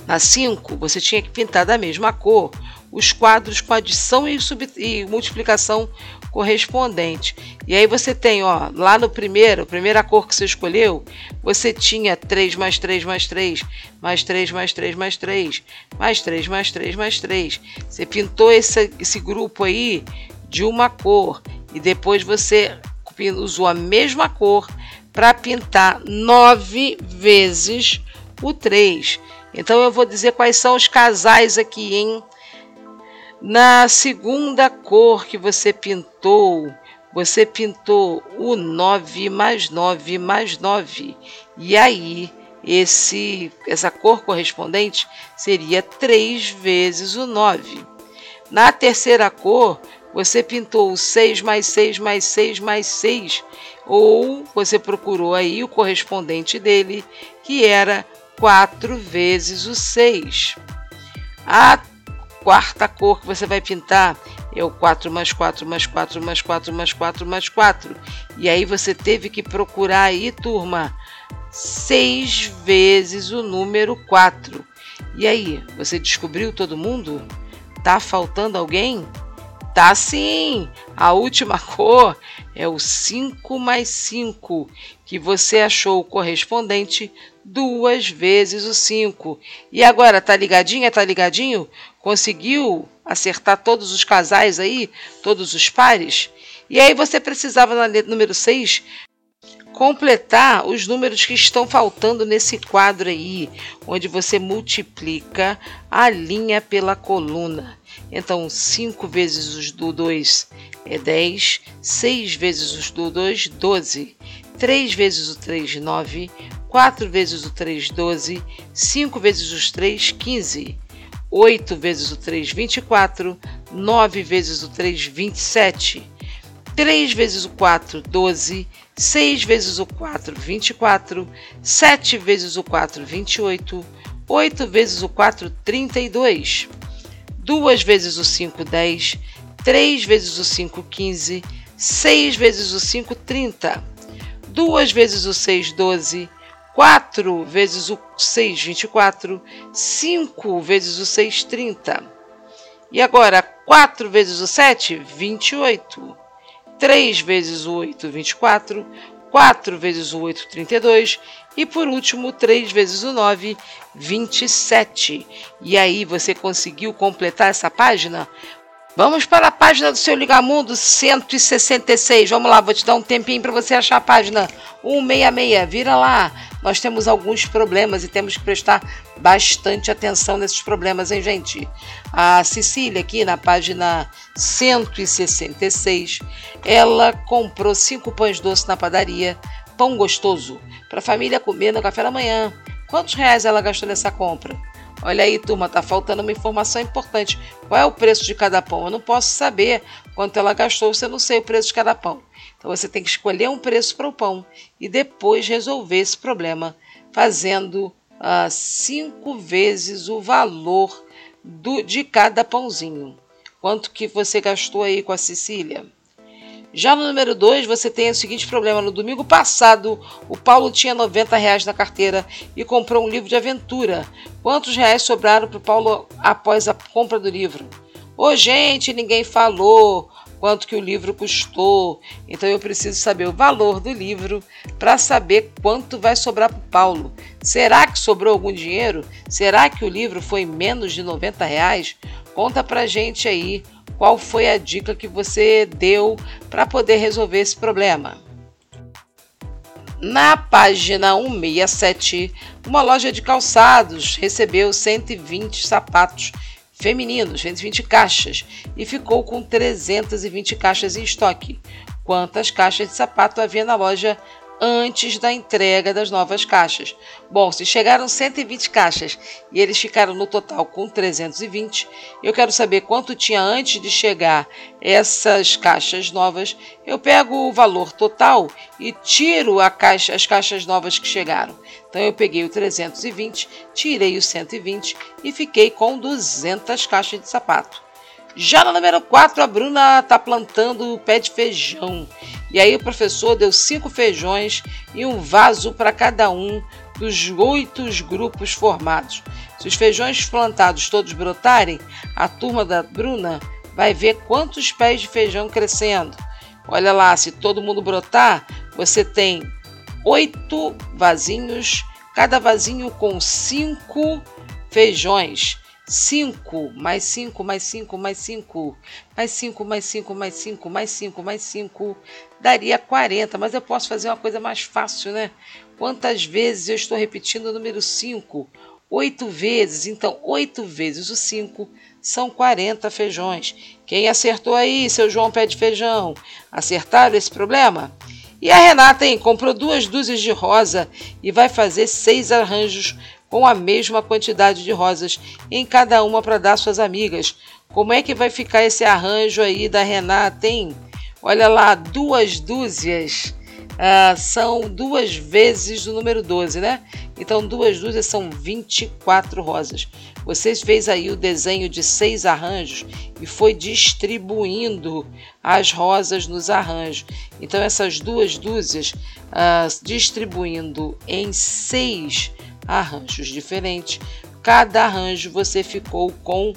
Na 5, você tinha que pintar da mesma cor os quadros com adição e, e, multiplicação correspondente. E aí você tem, ó, lá no primeiro, primeira cor que você escolheu, você tinha 3 mais 3 mais 3, mais 3 mais 3 mais 3, mais 3 mais 3 mais 3. Você pintou esse, esse grupo aí de uma cor e depois você usou a mesma cor para pintar nove vezes o 3. Então eu vou dizer quais são os casais aqui, hein? Na segunda cor que você pintou, você pintou o 9 mais 9 mais 9. E aí, esse, essa cor correspondente seria 3 vezes o 9. Na terceira cor, você pintou o 6 mais 6 mais 6 mais 6, ou você procurou aí o correspondente dele, que era 4 vezes o 6. A quarta cor que você vai pintar é o 4 mais 4 mais 4 mais 4 mais 4 mais 4. E aí você teve que procurar aí, turma, 6 vezes o número 4. E aí, você descobriu todo mundo? Tá faltando alguém? Tá sim! A última cor é o 5 mais 5, que você achou correspondente duas vezes o 5. E agora, tá ligadinha, tá ligadinho? Conseguiu acertar todos os casais aí? Todos os pares? E aí você precisava na letra número 6 completar os números que estão faltando nesse quadro aí, onde você multiplica a linha pela coluna. Então, 5 vezes os do 2 é 10, 6 vezes os do 2, 12, 3 vezes o 3, 9, 4 vezes o 3, 12, 5 vezes os 3, 15, 8 vezes o 3, 24, 9 vezes o 3, 27, 3 vezes o 4, 12, 6 vezes o 4, 24, 7 vezes o 4, 28, 8 vezes o 4, 32, 2 vezes o 5, 10, 3 vezes o 5, 15, 6 vezes o 5, 30, 2 vezes o 6, 12, 4 vezes o 6, 24, 5 vezes o 6, 30. E agora, 4 vezes o 7, 28. 3 vezes o 8, 24. 4 vezes o 8, 32. E por último, 3 vezes o 9, 27. E aí você conseguiu completar essa página? Vamos para a página do seu Ligamundo 166. Vamos lá, vou te dar um tempinho para você achar a página 166. Vira lá. Nós temos alguns problemas e temos que prestar bastante atenção nesses problemas, hein, gente? A Cecília, aqui na página 166, ela comprou cinco pães doces na padaria, pão gostoso, para a família comer no café da manhã. Quantos reais ela gastou nessa compra? Olha aí, turma, tá faltando uma informação importante. Qual é o preço de cada pão? Eu não posso saber quanto ela gastou se eu não sei o preço de cada pão. Então você tem que escolher um preço para o pão e depois resolver esse problema fazendo uh, cinco vezes o valor do, de cada pãozinho. Quanto que você gastou aí com a Cecília? Já no número 2, você tem o seguinte problema. No domingo passado, o Paulo tinha 90 reais na carteira e comprou um livro de aventura. Quantos reais sobraram para o Paulo após a compra do livro? Ô, gente, ninguém falou quanto que o livro custou. Então eu preciso saber o valor do livro para saber quanto vai sobrar para o Paulo. Será que sobrou algum dinheiro? Será que o livro foi menos de 90 reais? Conta pra gente aí qual foi a dica que você deu para poder resolver esse problema. Na página 167, uma loja de calçados recebeu 120 sapatos femininos, 120 caixas, e ficou com 320 caixas em estoque. Quantas caixas de sapato havia na loja antes da entrega das novas caixas. Bom, se chegaram 120 caixas e eles ficaram no total com 320, eu quero saber quanto tinha antes de chegar essas caixas novas. Eu pego o valor total e tiro caixa, as caixas novas que chegaram. Então eu peguei o 320, tirei o 120 e fiquei com 200 caixas de sapato. Já no número 4, a Bruna está plantando o pé de feijão. E aí o professor deu cinco feijões e um vaso para cada um dos oito grupos formados. Se os feijões plantados todos brotarem, a turma da Bruna vai ver quantos pés de feijão crescendo. Olha lá, se todo mundo brotar, você tem oito vasinhos, cada vasinho com cinco feijões. 5 mais 5 mais 5 mais 5 mais 5 mais 5 mais 5 mais 5 mais 5 daria 40, mas eu posso fazer uma coisa mais fácil, né? Quantas vezes eu estou repetindo o número 5? 8 vezes, então 8 vezes o 5 são 40 feijões. Quem acertou aí, seu João Pé de Feijão? Acertaram esse problema? E a Renata, hein, comprou duas dúzias de rosa e vai fazer seis arranjos com a mesma quantidade de rosas em cada uma para dar suas amigas. Como é que vai ficar esse arranjo aí da Renata, hein? Olha lá, duas dúzias ah, são duas vezes o número 12, né? Então, duas dúzias são 24 rosas. Vocês fez aí o desenho de seis arranjos e foi distribuindo as rosas nos arranjos. Então, essas duas dúzias ah, distribuindo em seis arranjos diferentes. Cada arranjo você ficou com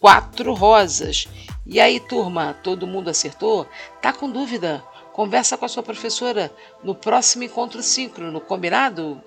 quatro rosas. E aí, turma, todo mundo acertou? Tá com dúvida? Conversa com a sua professora no próximo encontro síncrono, combinado?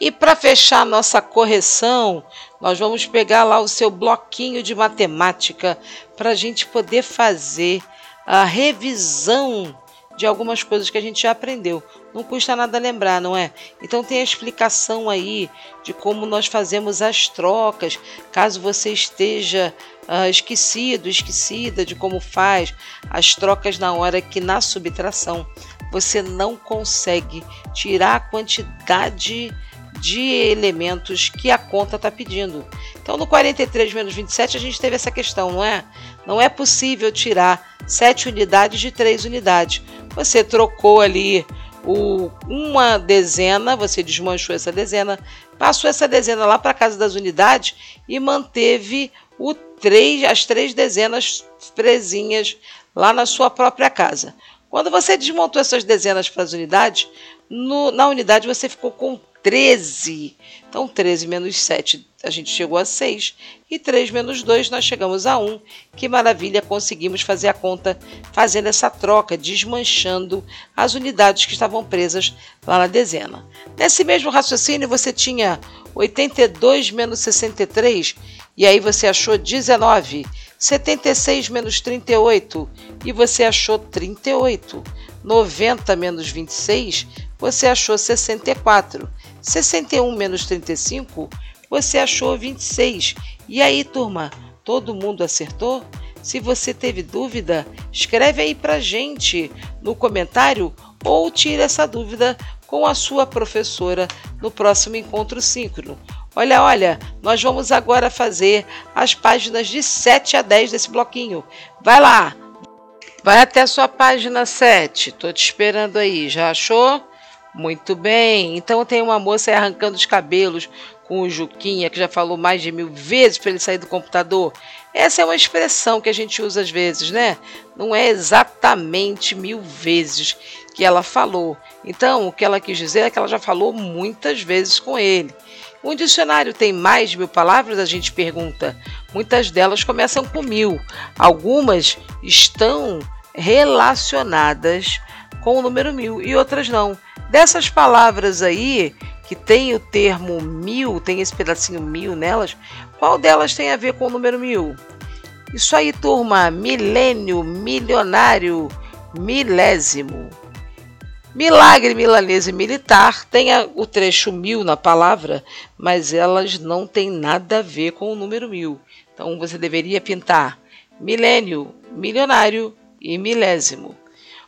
E para fechar nossa correção, nós vamos pegar lá o seu bloquinho de matemática para a gente poder fazer a revisão de algumas coisas que a gente já aprendeu. Não custa nada lembrar, não é? Então tem a explicação aí de como nós fazemos as trocas, caso você esteja uh, esquecido, esquecida de como faz as trocas na hora que na subtração você não consegue tirar a quantidade de elementos que a conta está pedindo. Então, no 43 menos 27, a gente teve essa questão, não é? Não é possível tirar 7 unidades de 3 unidades. Você trocou ali o, uma dezena, você desmanchou essa dezena, passou essa dezena lá para a casa das unidades e manteve o três, as três dezenas presinhas lá na sua própria casa. Quando você desmontou essas dezenas para as unidades, no, na unidade você ficou com 13. Então, 13 menos 7, a gente chegou a 6. E 3 menos 2, nós chegamos a 1. Que maravilha, conseguimos fazer a conta fazendo essa troca, desmanchando as unidades que estavam presas lá na dezena. Nesse mesmo raciocínio, você tinha 82 menos 63, e aí você achou 19. 76 menos 38, e você achou 38. 90 menos 26, você achou 64. 61 menos 35, você achou 26. E aí, turma, todo mundo acertou? Se você teve dúvida, escreve aí pra gente no comentário ou tire essa dúvida com a sua professora no próximo encontro síncrono. Olha, olha, nós vamos agora fazer as páginas de 7 a 10 desse bloquinho. Vai lá! Vai até a sua página 7. Tô te esperando aí. Já achou? Muito bem. Então tem uma moça arrancando os cabelos com o Juquinha, que já falou mais de mil vezes para ele sair do computador. Essa é uma expressão que a gente usa às vezes, né? Não é exatamente mil vezes que ela falou. Então, o que ela quis dizer é que ela já falou muitas vezes com ele. Um dicionário tem mais de mil palavras? A gente pergunta. Muitas delas começam com mil. Algumas estão relacionadas com o número mil e outras não. Dessas palavras aí, que tem o termo mil, tem esse pedacinho mil nelas, qual delas tem a ver com o número mil? Isso aí, turma, milênio, milionário, milésimo. Milagre, milanese militar tem o trecho mil na palavra, mas elas não têm nada a ver com o número mil. Então você deveria pintar milênio, milionário e milésimo.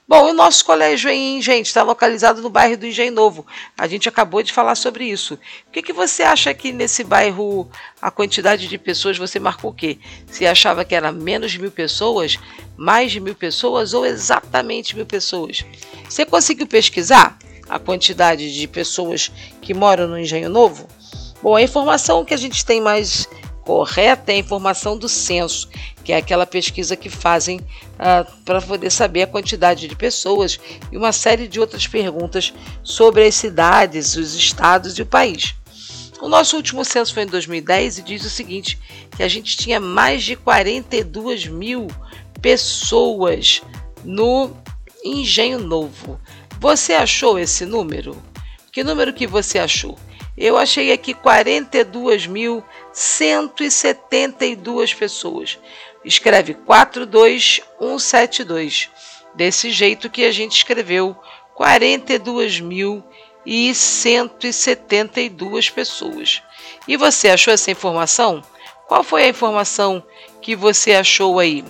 Bom, o nosso colégio gente, está localizado no bairro do Engenho Novo. A gente acabou de falar sobre isso. O que, que você acha que nesse bairro a quantidade de pessoas você marcou o quê? Você achava que era menos de mil pessoas, mais de mil pessoas ou exatamente mil pessoas? Você conseguiu pesquisar a quantidade de pessoas que moram no Engenho Novo? Bom, a informação que a gente tem mais correta é a informação do censo, que é aquela pesquisa que fazem ah, para poder saber a quantidade de pessoas e uma série de outras perguntas sobre as cidades, os estados e o país. O nosso último censo foi em 2010 e diz o seguinte: que a gente tinha mais de 42 mil pessoas no Engenho Novo. Você achou esse número? Que número que você achou? Eu achei aqui 42.172 pessoas. Escreve 42172. Desse jeito que a gente escreveu 42.172 pessoas. E você achou essa informação? Qual foi a informação que você achou aí?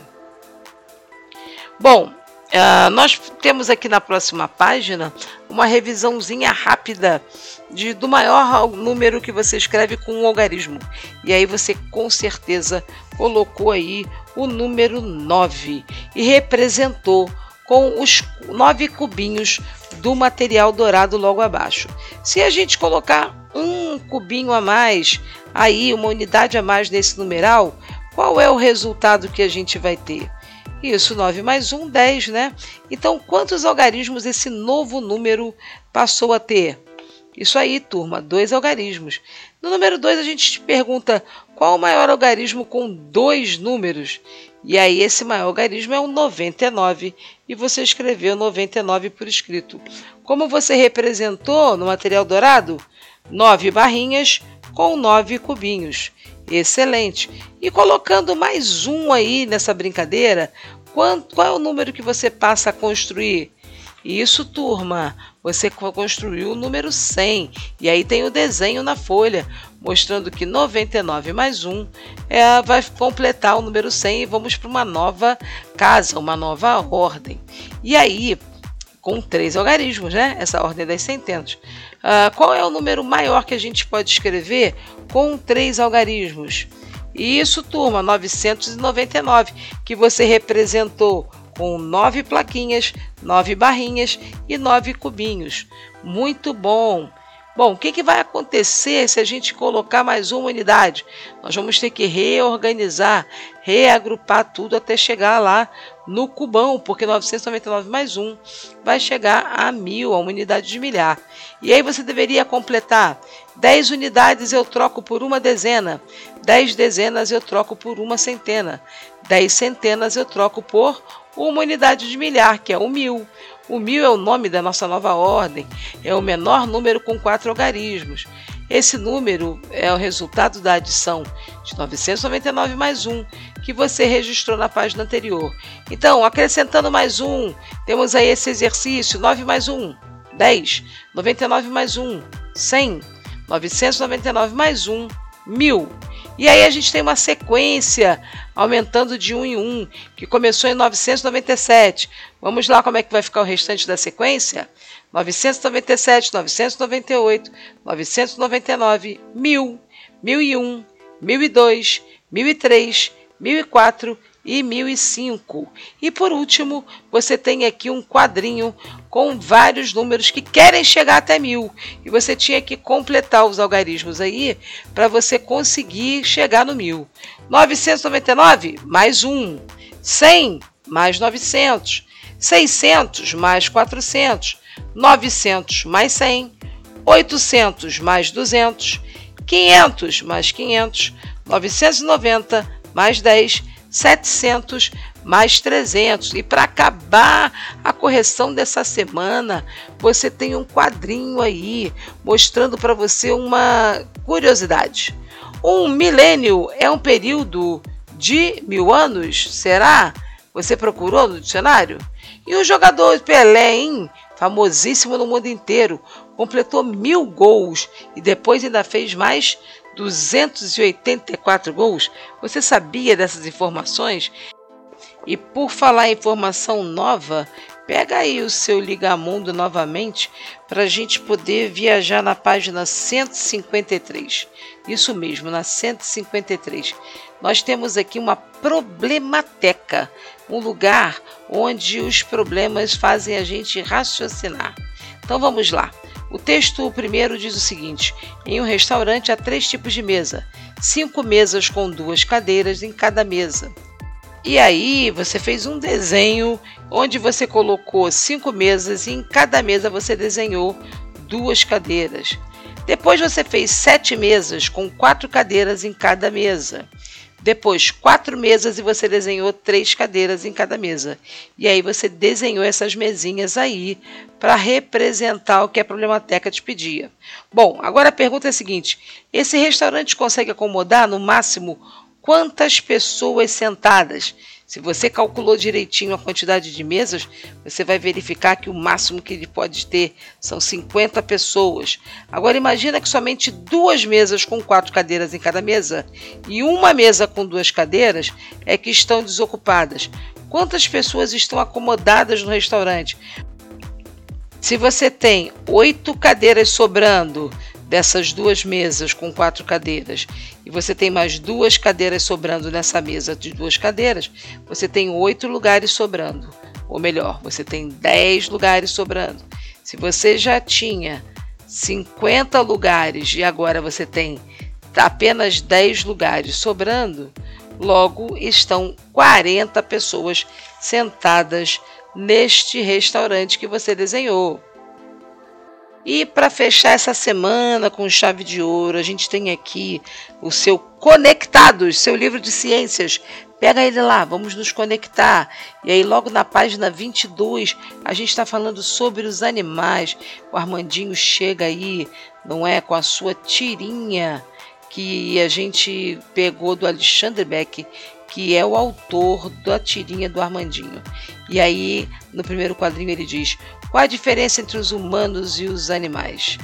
Bom, Uh, nós temos aqui na próxima página uma revisãozinha rápida de, do maior número que você escreve com um algarismo. E aí você com certeza colocou aí o número 9 e representou com os nove cubinhos do material dourado logo abaixo. Se a gente colocar um cubinho a mais, aí uma unidade a mais nesse numeral, qual é o resultado que a gente vai ter? Isso, 9 mais 1, 10, né? Então, quantos algarismos esse novo número passou a ter? Isso aí, turma, dois algarismos. No número 2, a gente te pergunta qual o maior algarismo com dois números. E aí, esse maior algarismo é o 99, e você escreveu 99 por escrito. Como você representou no material dourado? 9 barrinhas com 9 cubinhos. Excelente. E colocando mais um aí nessa brincadeira, qual, é o número que você passa a construir? Isso, turma, você construiu o número 100 e aí tem o desenho na folha mostrando que 99 mais 1 é, vai completar o número 100 e vamos para uma nova casa, uma nova ordem. E aí, com três algarismos, né? Essa ordem das centenas. Uh, qual é o número maior que a gente pode escrever com três algarismos? Isso, turma, 999, que você representou com nove plaquinhas, nove barrinhas e nove cubinhos. Muito bom! Bom, o que, que vai acontecer se a gente colocar mais uma unidade? Nós vamos ter que reorganizar, reagrupar tudo até chegar lá no cubão, porque 999 mais 1 vai chegar a mil, a uma unidade de milhar. E aí você deveria completar 10 unidades eu troco por uma dezena, 10 dezenas eu troco por uma centena, 10 centenas eu troco por uma unidade de milhar, que é o mil. O mil é o nome da nossa nova ordem, é o menor número com quatro algarismos. Esse número é o resultado da adição de 999 mais 1, que você registrou na página anterior. Então, acrescentando mais um, temos aí esse exercício: 9 mais 1, 10, 99 mais 1, 100, 999 mais 1, 1000. E aí a gente tem uma sequência aumentando de um em um, que começou em 997. Vamos lá como é que vai ficar o restante da sequência? 997, 998, 999, 1000, 1001, 1002, 1003, 1004 e 1005. E por último, você tem aqui um quadrinho com vários números que querem chegar até mil. E você tinha que completar os algarismos aí para você conseguir chegar no mil. 999 mais 1. 100 mais 900. 600 mais 400. 900 mais 100. 800 mais 200. 500 mais 500. 990 mais 10 700 mais 300. E para acabar a correção dessa semana, você tem um quadrinho aí mostrando para você uma curiosidade. Um milênio é um período de mil anos? Será? Você procurou no dicionário? E o jogador Pelé, hein? famosíssimo no mundo inteiro, completou mil gols e depois ainda fez mais 284 gols. Você sabia dessas informações? E por falar em informação nova, pega aí o seu Ligamundo novamente para a gente poder viajar na página 153. Isso mesmo, na 153. Nós temos aqui uma problemateca, um lugar onde os problemas fazem a gente raciocinar. Então vamos lá. O texto primeiro diz o seguinte: em um restaurante há três tipos de mesa, cinco mesas com duas cadeiras em cada mesa. E aí você fez um desenho onde você colocou cinco mesas e em cada mesa você desenhou duas cadeiras. Depois você fez sete mesas com quatro cadeiras em cada mesa. Depois, quatro mesas e você desenhou três cadeiras em cada mesa. E aí você desenhou essas mesinhas aí para representar o que a Problemateca te pedia. Bom, agora a pergunta é a seguinte: esse restaurante consegue acomodar no máximo quantas pessoas sentadas? Se você calculou direitinho a quantidade de mesas, você vai verificar que o máximo que ele pode ter são 50 pessoas. Agora imagina que somente duas mesas com quatro cadeiras em cada mesa e uma mesa com duas cadeiras é que estão desocupadas. Quantas pessoas estão acomodadas no restaurante? Se você tem oito cadeiras sobrando, dessas duas mesas com quatro cadeiras e você tem mais duas cadeiras sobrando nessa mesa de duas cadeiras, você tem oito lugares sobrando. Ou melhor, você tem dez lugares sobrando. Se você já tinha 50 lugares e agora você tem apenas 10 lugares sobrando, logo estão 40 pessoas sentadas neste restaurante que você desenhou. E para fechar essa semana com chave de ouro, a gente tem aqui o seu Conectados, seu livro de ciências. Pega ele lá, vamos nos conectar. E aí, logo na página 22, a gente está falando sobre os animais. O Armandinho chega aí, não é? Com a sua tirinha que a gente pegou do Alexandre Beck, que é o autor da tirinha do Armandinho. E aí, no primeiro quadrinho, ele diz: qual a diferença entre os humanos e os animais?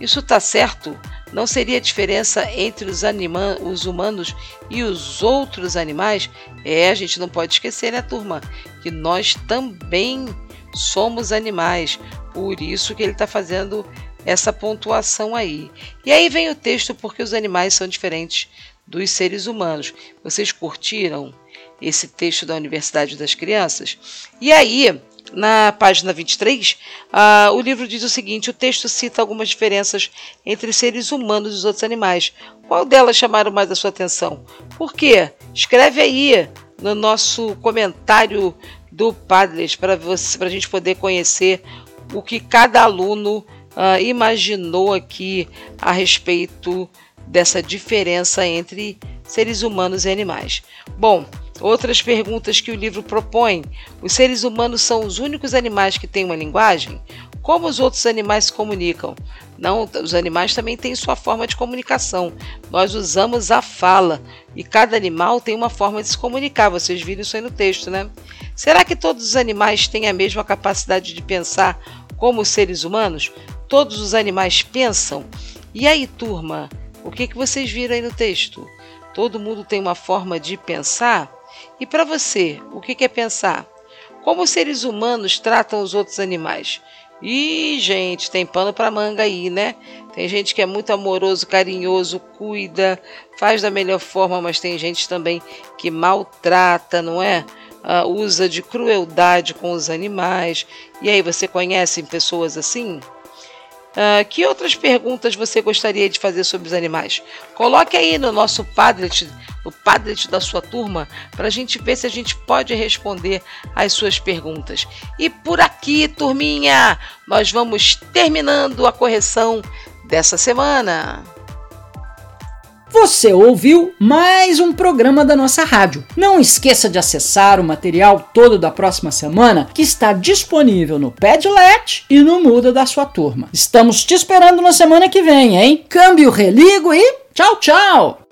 Isso está certo? Não seria a diferença entre os, anima os humanos e os outros animais? É, a gente não pode esquecer, né, turma? Que nós também somos animais. Por isso que ele está fazendo essa pontuação aí. E aí vem o texto porque os animais são diferentes dos seres humanos. Vocês curtiram esse texto da Universidade das Crianças? E aí, na página 23, uh, o livro diz o seguinte: o texto cita algumas diferenças entre seres humanos e os outros animais. Qual delas chamaram mais a sua atenção? Por quê? Escreve aí no nosso comentário do Padlet para a gente poder conhecer o que cada aluno uh, imaginou aqui a respeito dessa diferença entre seres humanos e animais. Bom, outras perguntas que o livro propõe: os seres humanos são os únicos animais que têm uma linguagem? Como os outros animais se comunicam? Não, os animais também têm sua forma de comunicação. Nós usamos a fala e cada animal tem uma forma de se comunicar. Vocês viram isso aí no texto, né? Será que todos os animais têm a mesma capacidade de pensar como os seres humanos? Todos os animais pensam? E aí, turma, o que, que vocês viram aí no texto? Todo mundo tem uma forma de pensar? E para você, o que, é pensar? Como os seres humanos tratam os outros animais? Ih, gente, tem pano para manga aí, né? Tem gente que é muito amoroso, carinhoso, cuida, faz da melhor forma, mas tem gente também que maltrata, não é? Uh, usa de crueldade com os animais. E aí, você conhece pessoas assim? Uh, que outras perguntas você gostaria de fazer sobre os animais? Coloque aí no nosso Padlet, no Padlet da sua turma, para a gente ver se a gente pode responder as suas perguntas. E por aqui, turminha, nós vamos terminando a correção dessa semana. Você ouviu mais um programa da nossa rádio. Não esqueça de acessar o material todo da próxima semana que está disponível no Padlet e no Muda da sua turma. Estamos te esperando na semana que vem, hein? Câmbio, religo e tchau, tchau!